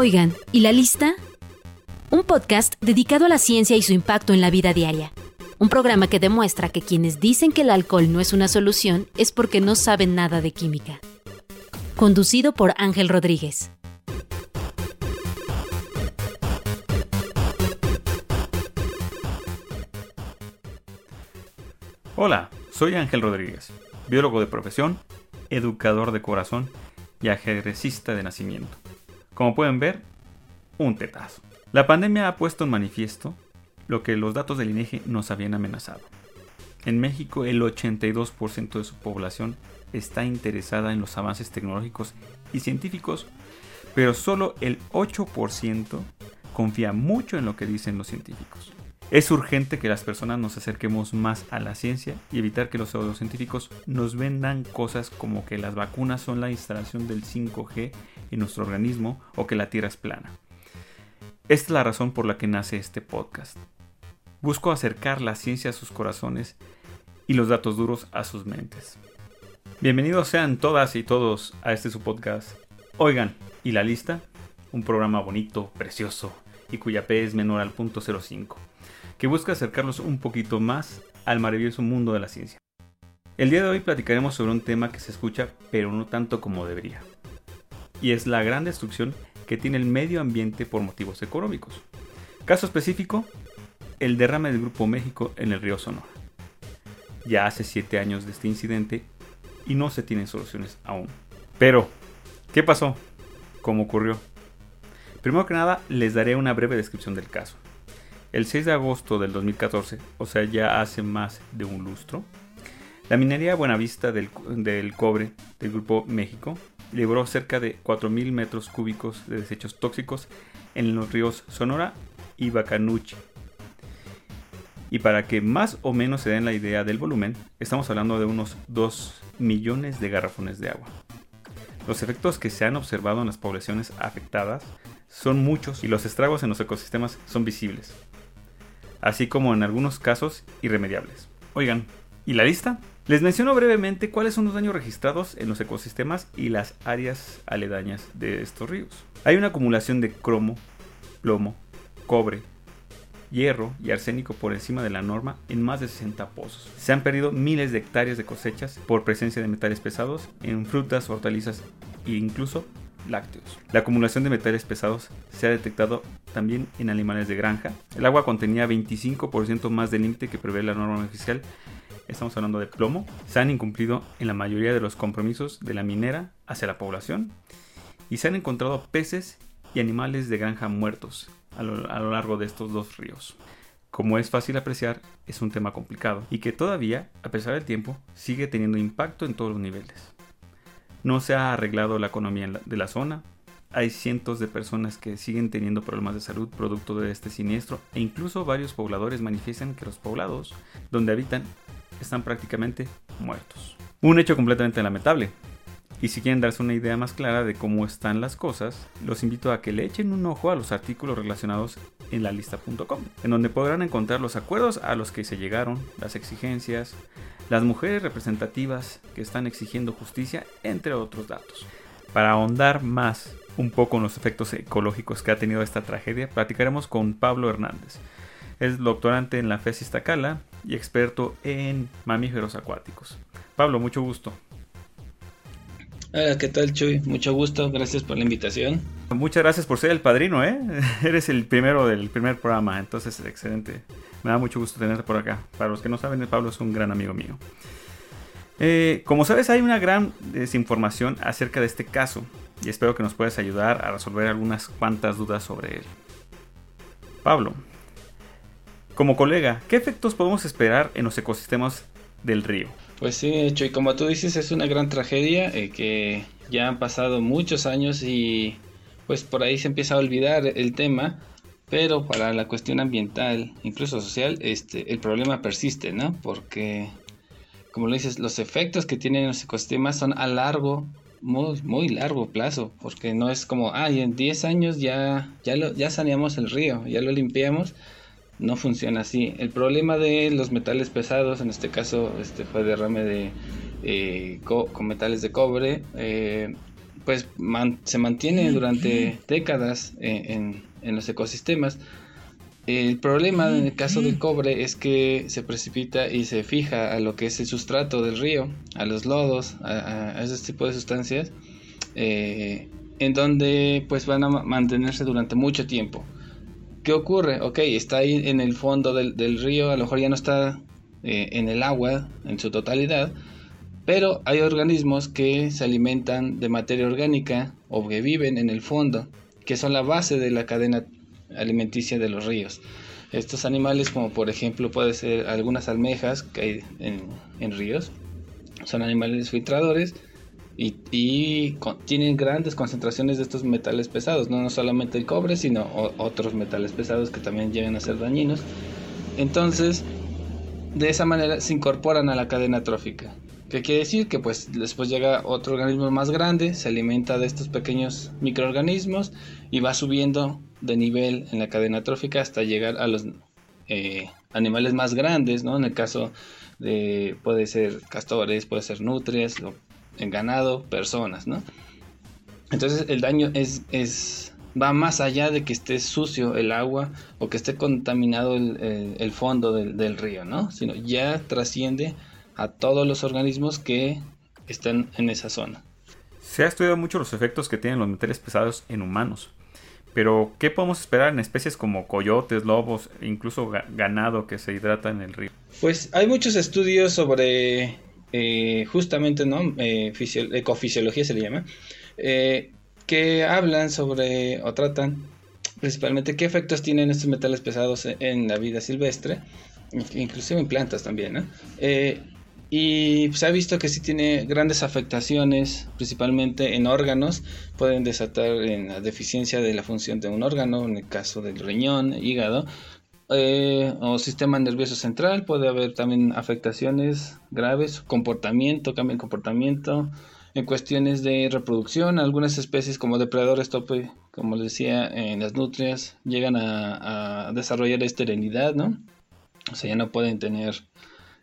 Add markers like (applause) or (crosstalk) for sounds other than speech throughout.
Oigan, ¿y la lista? Un podcast dedicado a la ciencia y su impacto en la vida diaria. Un programa que demuestra que quienes dicen que el alcohol no es una solución es porque no saben nada de química. Conducido por Ángel Rodríguez. Hola, soy Ángel Rodríguez, biólogo de profesión, educador de corazón y ajedrecista de nacimiento. Como pueden ver, un tetazo. La pandemia ha puesto en manifiesto lo que los datos del INEGI nos habían amenazado. En México el 82% de su población está interesada en los avances tecnológicos y científicos, pero solo el 8% confía mucho en lo que dicen los científicos. Es urgente que las personas nos acerquemos más a la ciencia y evitar que los pseudocientíficos nos vendan cosas como que las vacunas son la instalación del 5G en nuestro organismo o que la Tierra es plana. Esta es la razón por la que nace este podcast. Busco acercar la ciencia a sus corazones y los datos duros a sus mentes. Bienvenidos sean todas y todos a este su podcast. Oigan, ¿y la lista? Un programa bonito, precioso y cuya P es menor al punto 05 que busca acercarlos un poquito más al maravilloso mundo de la ciencia. El día de hoy platicaremos sobre un tema que se escucha pero no tanto como debería, y es la gran destrucción que tiene el medio ambiente por motivos económicos. Caso específico, el derrame del Grupo México en el río Sonora. Ya hace 7 años de este incidente y no se tienen soluciones aún. Pero, ¿qué pasó? ¿Cómo ocurrió? Primero que nada, les daré una breve descripción del caso. El 6 de agosto del 2014, o sea ya hace más de un lustro, la minería Buenavista del, del cobre del Grupo México libró cerca de 4.000 metros cúbicos de desechos tóxicos en los ríos Sonora y Bacanuchi. Y para que más o menos se den la idea del volumen, estamos hablando de unos 2 millones de garrafones de agua. Los efectos que se han observado en las poblaciones afectadas son muchos y los estragos en los ecosistemas son visibles así como en algunos casos irremediables. Oigan, ¿y la lista? Les menciono brevemente cuáles son los daños registrados en los ecosistemas y las áreas aledañas de estos ríos. Hay una acumulación de cromo, plomo, cobre, hierro y arsénico por encima de la norma en más de 60 pozos. Se han perdido miles de hectáreas de cosechas por presencia de metales pesados en frutas, hortalizas e incluso lácteos. La acumulación de metales pesados se ha detectado también en animales de granja. El agua contenía 25% más del límite que prevé la norma oficial. Estamos hablando de plomo. Se han incumplido en la mayoría de los compromisos de la minera hacia la población. Y se han encontrado peces y animales de granja muertos a lo, a lo largo de estos dos ríos. Como es fácil apreciar, es un tema complicado y que todavía, a pesar del tiempo, sigue teniendo impacto en todos los niveles. No se ha arreglado la economía de la zona. Hay cientos de personas que siguen teniendo problemas de salud producto de este siniestro e incluso varios pobladores manifiestan que los poblados donde habitan están prácticamente muertos. Un hecho completamente lamentable. Y si quieren darse una idea más clara de cómo están las cosas, los invito a que le echen un ojo a los artículos relacionados en la lista.com, en donde podrán encontrar los acuerdos a los que se llegaron, las exigencias, las mujeres representativas que están exigiendo justicia, entre otros datos. Para ahondar más un poco en los efectos ecológicos que ha tenido esta tragedia, platicaremos con Pablo Hernández. Es doctorante en la FES Iztacala y experto en mamíferos acuáticos. Pablo, mucho gusto. Hola, ¿qué tal Chuy? Mucho gusto, gracias por la invitación. Muchas gracias por ser el padrino, ¿eh? (laughs) Eres el primero del primer programa, entonces excelente. Me da mucho gusto tenerte por acá. Para los que no saben, Pablo es un gran amigo mío. Eh, como sabes, hay una gran desinformación acerca de este caso y espero que nos puedas ayudar a resolver algunas cuantas dudas sobre él. Pablo, como colega, ¿qué efectos podemos esperar en los ecosistemas del río? Pues sí, hecho, y como tú dices, es una gran tragedia eh, que ya han pasado muchos años y pues por ahí se empieza a olvidar el tema, pero para la cuestión ambiental, incluso social, este, el problema persiste, ¿no? Porque, como lo dices, los efectos que tienen los ecosistemas son a largo, muy, muy largo plazo, porque no es como, ah, en 10 años ya, ya, lo, ya saneamos el río, ya lo limpiamos, no funciona así. El problema de los metales pesados, en este caso este fue derrame de eh, con metales de cobre, eh, pues se mantiene durante décadas en, en los ecosistemas. El problema en el caso del cobre es que se precipita y se fija a lo que es el sustrato del río, a los lodos, a, a ese tipo de sustancias, eh, en donde pues van a mantenerse durante mucho tiempo. ¿Qué ocurre? Ok, está ahí en el fondo del, río, a lo mejor ya no está eh, en el agua en su totalidad, pero hay organismos que se alimentan de materia orgánica o que viven en el fondo, que son la base de la cadena alimenticia de los ríos. Estos animales, como por ejemplo puede ser algunas almejas que hay en, ríos, son animales filtradores y, tienen grandes concentraciones de estos metales pesados, no, solamente el cobre, sino otros metales pesados que también llegan a ser dañinos. Entonces, de esa manera se incorporan a la cadena trófica. ¿Qué quiere decir? Que pues después llega otro organismo más grande, se alimenta de estos pequeños microorganismos y va subiendo de nivel en la cadena trófica hasta llegar a los eh, animales más grandes, ¿no? En el caso de, puede ser castores, puede ser nutrias, en ganado, personas, ¿no? Entonces el daño es, es, va más allá de que esté sucio el agua o que esté contaminado el, fondo del, del, río, ¿no? Sino ya trasciende a todos los organismos que están en esa zona. Se ha estudiado mucho los efectos que tienen los metales pesados en humanos. Pero, ¿qué podemos esperar en especies como coyotes, lobos, e incluso ganado que se hidrata en el río? Pues hay muchos estudios sobre eh, justamente, ¿no? Eh, ecofisiología se le llama, eh, que hablan sobre o tratan principalmente qué efectos tienen estos metales pesados en la vida silvestre, inclusive en plantas también, ¿no? Y se ha visto que sí tiene grandes afectaciones, principalmente en órganos. Pueden desatar en la deficiencia de la función de un órgano, en el caso del riñón, hígado eh, o sistema nervioso central. Puede haber también afectaciones graves, comportamiento, cambio en comportamiento. En cuestiones de reproducción, algunas especies como depredadores tope, como les decía, en las nutrias, llegan a, a desarrollar esterilidad, ¿no? O sea, ya no pueden tener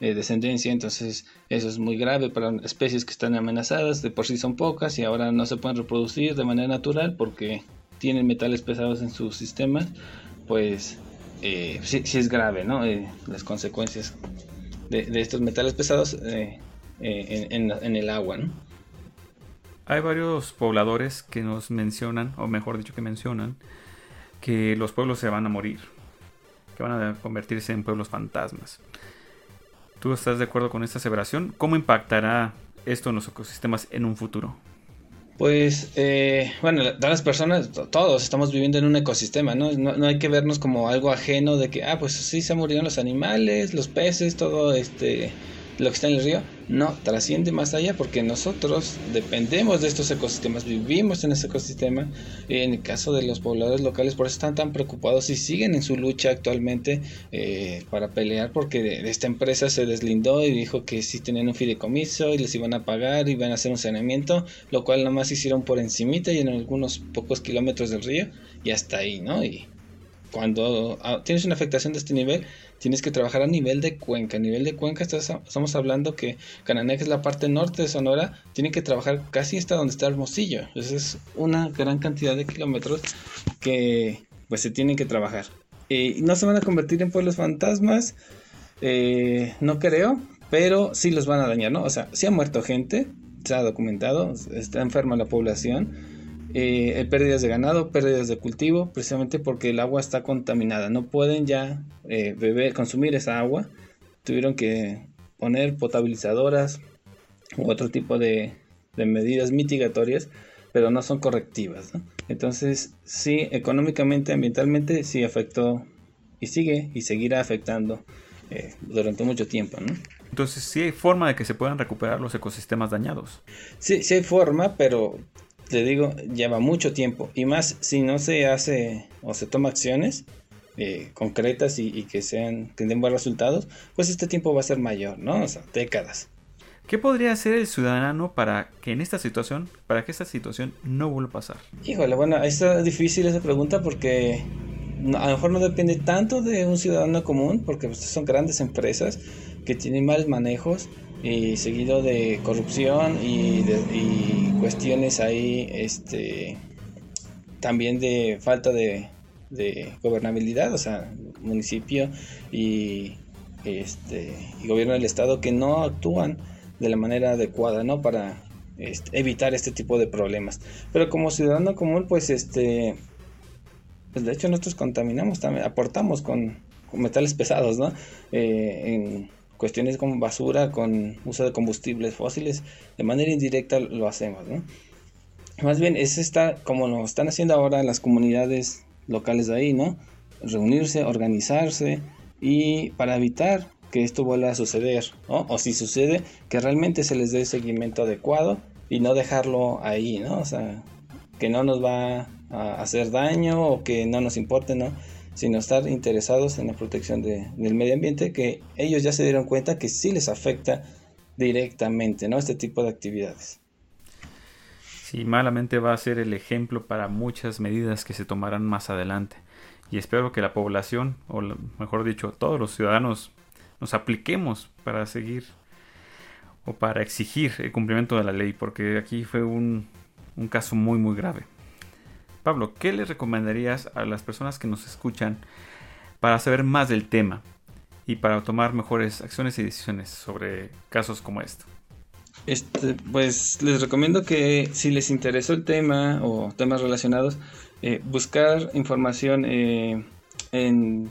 eh, descendencia, entonces eso es muy grave para especies que están amenazadas, de por sí son pocas y ahora no se pueden reproducir de manera natural porque tienen metales pesados en su sistema, pues eh, sí, es grave, ¿no? Eh, las consecuencias de, estos metales pesados en, en, el agua, ¿no? Hay varios pobladores que nos mencionan, o mejor dicho que mencionan, que los pueblos se van a morir, que van a convertirse en pueblos fantasmas. ¿Tú estás de acuerdo con esta aseveración? ¿Cómo impactará esto en los ecosistemas en un futuro? Pues, eh, bueno, las personas, todos estamos viviendo en un ecosistema, ¿no? ¿no? ¿no? hay que vernos como algo ajeno de que, ah, pues sí se murieron los animales, los peces, todo este, lo que está en el río. No, trasciende más allá porque nosotros dependemos de estos ecosistemas, vivimos en ese ecosistema. En el caso de los pobladores locales, por eso están tan preocupados y siguen en su lucha actualmente eh, para pelear porque esta empresa se deslindó y dijo que sí tenían un fideicomiso y les iban a pagar y iban a hacer un saneamiento, lo cual nada más hicieron por encimita y en algunos pocos kilómetros del río y hasta ahí, ¿no? Y cuando ah, tienes una afectación de este nivel, tienes que trabajar a nivel de cuenca. A nivel de cuenca estamos hablando que Canané, que es la parte norte de Sonora, tiene que trabajar casi hasta donde está Hermosillo. Esa es una gran cantidad de kilómetros que pues se tienen que trabajar. y no se van a convertir en pueblos fantasmas, eh, no creo, pero sí los van a dañar, ¿no? O sea, sí ha muerto gente, se ha documentado, está enferma la población eh, pérdidas de ganado, pérdidas de cultivo, precisamente porque el agua está contaminada. No pueden ya eh, beber, consumir esa agua. Tuvieron que poner potabilizadoras u otro tipo de, medidas mitigatorias, pero no son correctivas. Entonces, sí, económicamente, ambientalmente, sí afectó y sigue y seguirá afectando eh, durante mucho tiempo. Entonces, sí hay forma de que se puedan recuperar los ecosistemas dañados. Sí, sí hay forma, pero te digo, lleva mucho tiempo. Y más si no se hace o se toma acciones eh, concretas y, que sean que den buenos resultados, pues este tiempo va a ser mayor, ¿no? O sea, décadas. ¿Qué podría hacer el ciudadano para que en esta situación, para que esta situación no vuelva a pasar? Híjole, bueno, está difícil esa pregunta porque a lo mejor no depende tanto de un ciudadano común, porque pues, son grandes empresas que tienen malos manejos y seguido de corrupción y, de, y cuestiones ahí, este, también de falta de, gobernabilidad, o sea, municipio y, este, y gobierno del estado que no actúan de la manera adecuada, ¿no? Para este, evitar este tipo de problemas. Pero como ciudadano común, pues este, pues de hecho nosotros contaminamos también, aportamos con, metales pesados, ¿no? Eh, en cuestiones como basura, con uso de combustibles fósiles, de manera indirecta lo hacemos, ¿no? Más bien, es esta, como lo están haciendo ahora las comunidades locales de ahí, ¿no? Reunirse, organizarse y para evitar que esto vuelva a suceder, ¿no? O si sucede, que realmente se les dé seguimiento adecuado y no dejarlo ahí, ¿no? O sea, que no nos va a hacer daño o que no nos importe, ¿no? Sino estar interesados en la protección del medio ambiente, que ellos ya se dieron cuenta que sí les afecta directamente, ¿no? Este tipo de actividades. Sí, malamente va a ser el ejemplo para muchas medidas que se tomarán más adelante. Y espero que la población, o mejor dicho, todos los ciudadanos, nos apliquemos para seguir o para exigir el cumplimiento de la ley, porque aquí fue un, un caso muy muy grave. Pablo, ¿qué le recomendarías a las personas que nos escuchan para saber más del tema y para tomar mejores acciones y decisiones sobre casos como este? Pues les recomiendo que si les interesó el tema o temas relacionados, eh, buscar información eh, en,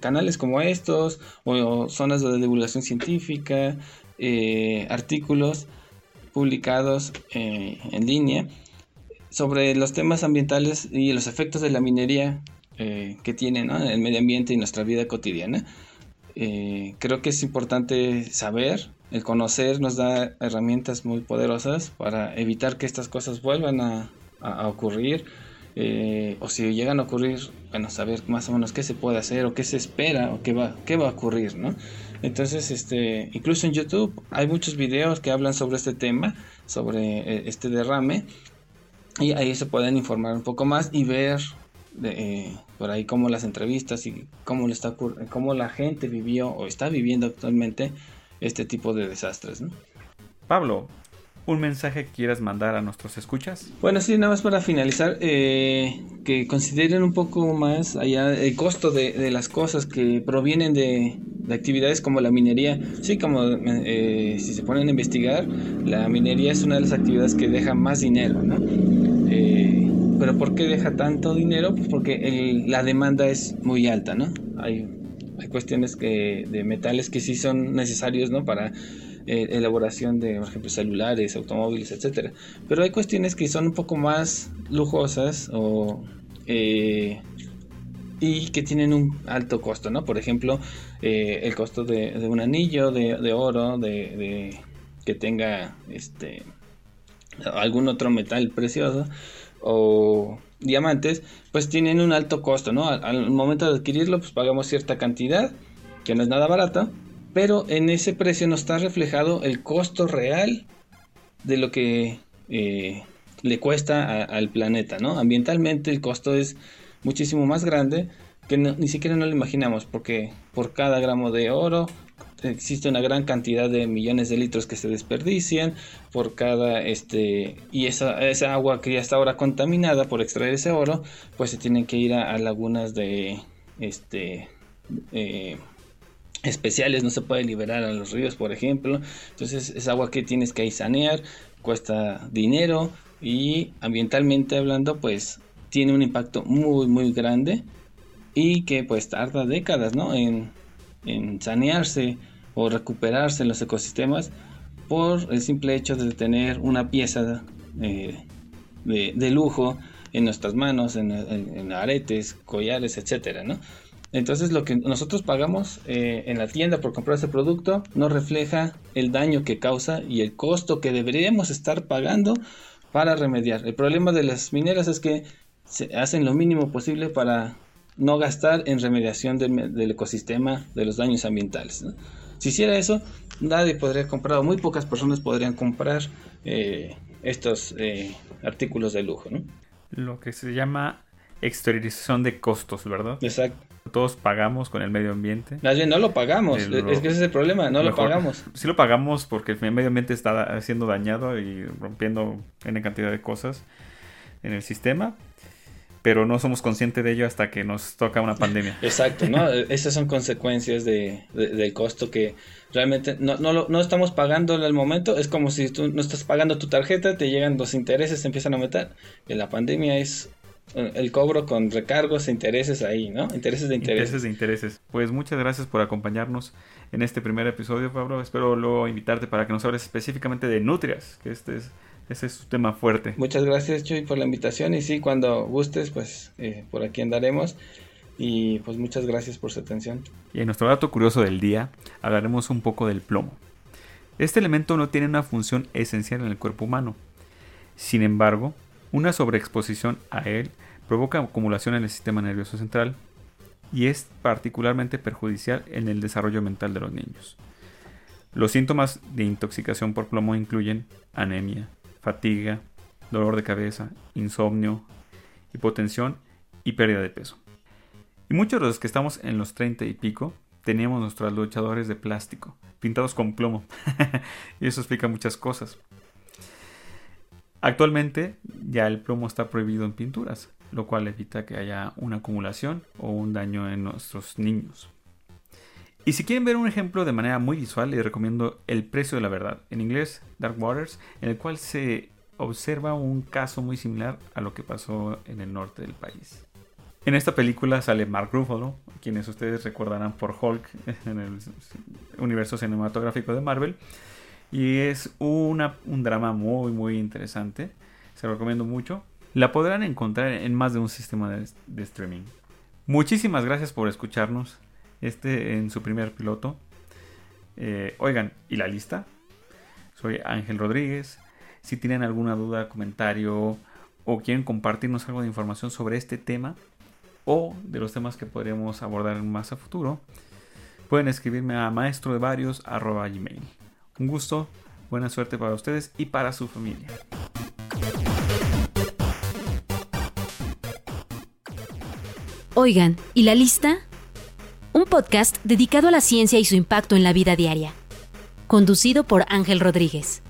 canales como estos o, zonas de divulgación científica, eh, artículos publicados en línea sobre los temas ambientales y los efectos de la minería eh, que tiene en el medio ambiente y nuestra vida cotidiana. Eh, creo que es importante saber, el conocer nos da herramientas muy poderosas para evitar que estas cosas vuelvan a, ocurrir. Eh, o si llegan a ocurrir, bueno, saber más o menos qué se puede hacer o qué se espera o qué va, qué va a ocurrir, ¿no? Entonces, este, incluso en YouTube hay muchos videos que hablan sobre este tema, sobre este derrame, y ahí se pueden informar un poco más y ver eh, por ahí cómo las entrevistas y cómo, le está, cómo la gente vivió o está viviendo actualmente este tipo de desastres. Pablo, ¿un mensaje que quieras mandar a nuestros escuchas? Bueno, sí, nada más para finalizar, eh, que consideren un poco más allá el costo de, las cosas que provienen de, actividades como la minería. Sí, como eh, si se ponen a investigar, la minería es una de las actividades que deja más dinero, ¿no? Eh, pero ¿por qué deja tanto dinero? Pues porque la demanda es muy alta, ¿no? Hay, hay cuestiones que, de metales que sí son necesarios, ¿no? Para eh, elaboración de, por ejemplo, celulares, automóviles, etcétera. Pero hay cuestiones que son un poco más lujosas o eh, y que tienen un alto costo, ¿no? Por ejemplo, el costo de, un anillo de, oro, de, que tenga este algún otro metal precioso o diamantes, pues tienen un alto costo, ¿no? Al, momento de adquirirlo, pues pagamos cierta cantidad, que no es nada barata, pero en ese precio no está reflejado el costo real de lo que eh, le cuesta al planeta, ¿no? Ambientalmente el costo es muchísimo más grande que ni siquiera no lo imaginamos, porque por cada gramo de oro existe una gran cantidad de millones de litros que se desperdician por cada este y esa, esa agua que ya está ahora contaminada por extraer ese oro pues se tienen que ir a, lagunas de este eh, especiales no se puede liberar a los ríos por ejemplo. Entonces es agua que tienes que sanear cuesta dinero y ambientalmente hablando pues tiene un impacto muy muy grande y que pues tarda décadas no en, en sanearse o recuperarse en los ecosistemas por el simple hecho de tener una pieza eh, de, lujo en nuestras manos, en, aretes, collares, etcétera, ¿no? Entonces lo que nosotros pagamos eh, en la tienda por comprar ese producto no refleja el daño que causa y el costo que deberíamos estar pagando para remediar. El problema de las mineras es que se hacen lo mínimo posible para no gastar en remediación del, del ecosistema de los daños ambientales. ¿no? Si hiciera eso, nadie podría comprar, o muy pocas personas podrían comprar eh, estos eh, artículos de lujo, ¿no? Lo que se llama exteriorización de costos, ¿verdad? Exacto. todos pagamos con el medio ambiente. Más bien, no lo pagamos. El- es que ese es el problema, no lo pagamos. Sí lo pagamos porque el medio ambiente está siendo dañado y rompiendo una cantidad de cosas en el sistema, pero no somos conscientes de ello hasta que nos toca una pandemia. Exacto, ¿no? (laughs) Esas son consecuencias de, de- del costo que realmente no, no, lo- no estamos pagando al momento. Es como si tú no estás pagando tu tarjeta, te llegan los intereses, te empiezan a aumentar. Y la pandemia es eh, el cobro con recargos e intereses ahí, ¿no? Intereses de intereses. Intereses de intereses. Pues muchas gracias por acompañarnos en este primer episodio, Pablo. Espero luego invitarte para que nos hables específicamente de nutrias, que este es, ese es un tema fuerte. Muchas gracias, Chuy, por la invitación. Y sí, cuando gustes, pues eh, por aquí andaremos. Y pues muchas gracias por su atención. Y en nuestro dato curioso del día hablaremos un poco del plomo. Este elemento no tiene una función esencial en el cuerpo humano. Sin embargo, una sobreexposición a él provoca acumulación en el sistema nervioso central y es particularmente perjudicial en el desarrollo mental de los niños. Los síntomas de intoxicación por plomo incluyen anemia, fatiga, dolor de cabeza, insomnio, hipotensión y pérdida de peso. Y muchos de los que estamos en los 30 y pico teníamos nuestros luchadores de plástico, pintados con plomo. (laughs) y eso explica muchas cosas. Actualmente ya el plomo está prohibido en pinturas, lo cual evita que haya una acumulación o un daño en nuestros niños. Y si quieren ver un ejemplo de manera muy visual, les recomiendo El precio de la verdad, en inglés Dark Waters, en el cual se observa un caso muy similar a lo que pasó en el norte del país. En esta película sale Mark Ruffalo, quienes ustedes recordarán por Hulk en el universo cinematográfico de Marvel. Y es una, un drama muy muy interesante. Se lo recomiendo mucho. La podrán encontrar en más de un sistema de, de streaming. Muchísimas gracias por escucharnos. Este en su primer piloto. Eh, oigan, ¿y la lista? Soy Ángel Rodríguez. Si tienen alguna duda, comentario o quieren compartirnos algo de información sobre este tema o de los temas que podríamos abordar más a futuro, pueden escribirme a maestro de varios. Un gusto, buena suerte para ustedes y para su familia. Oigan, ¿y la lista? Un podcast dedicado a la ciencia y su impacto en la vida diaria. Conducido por Ángel Rodríguez.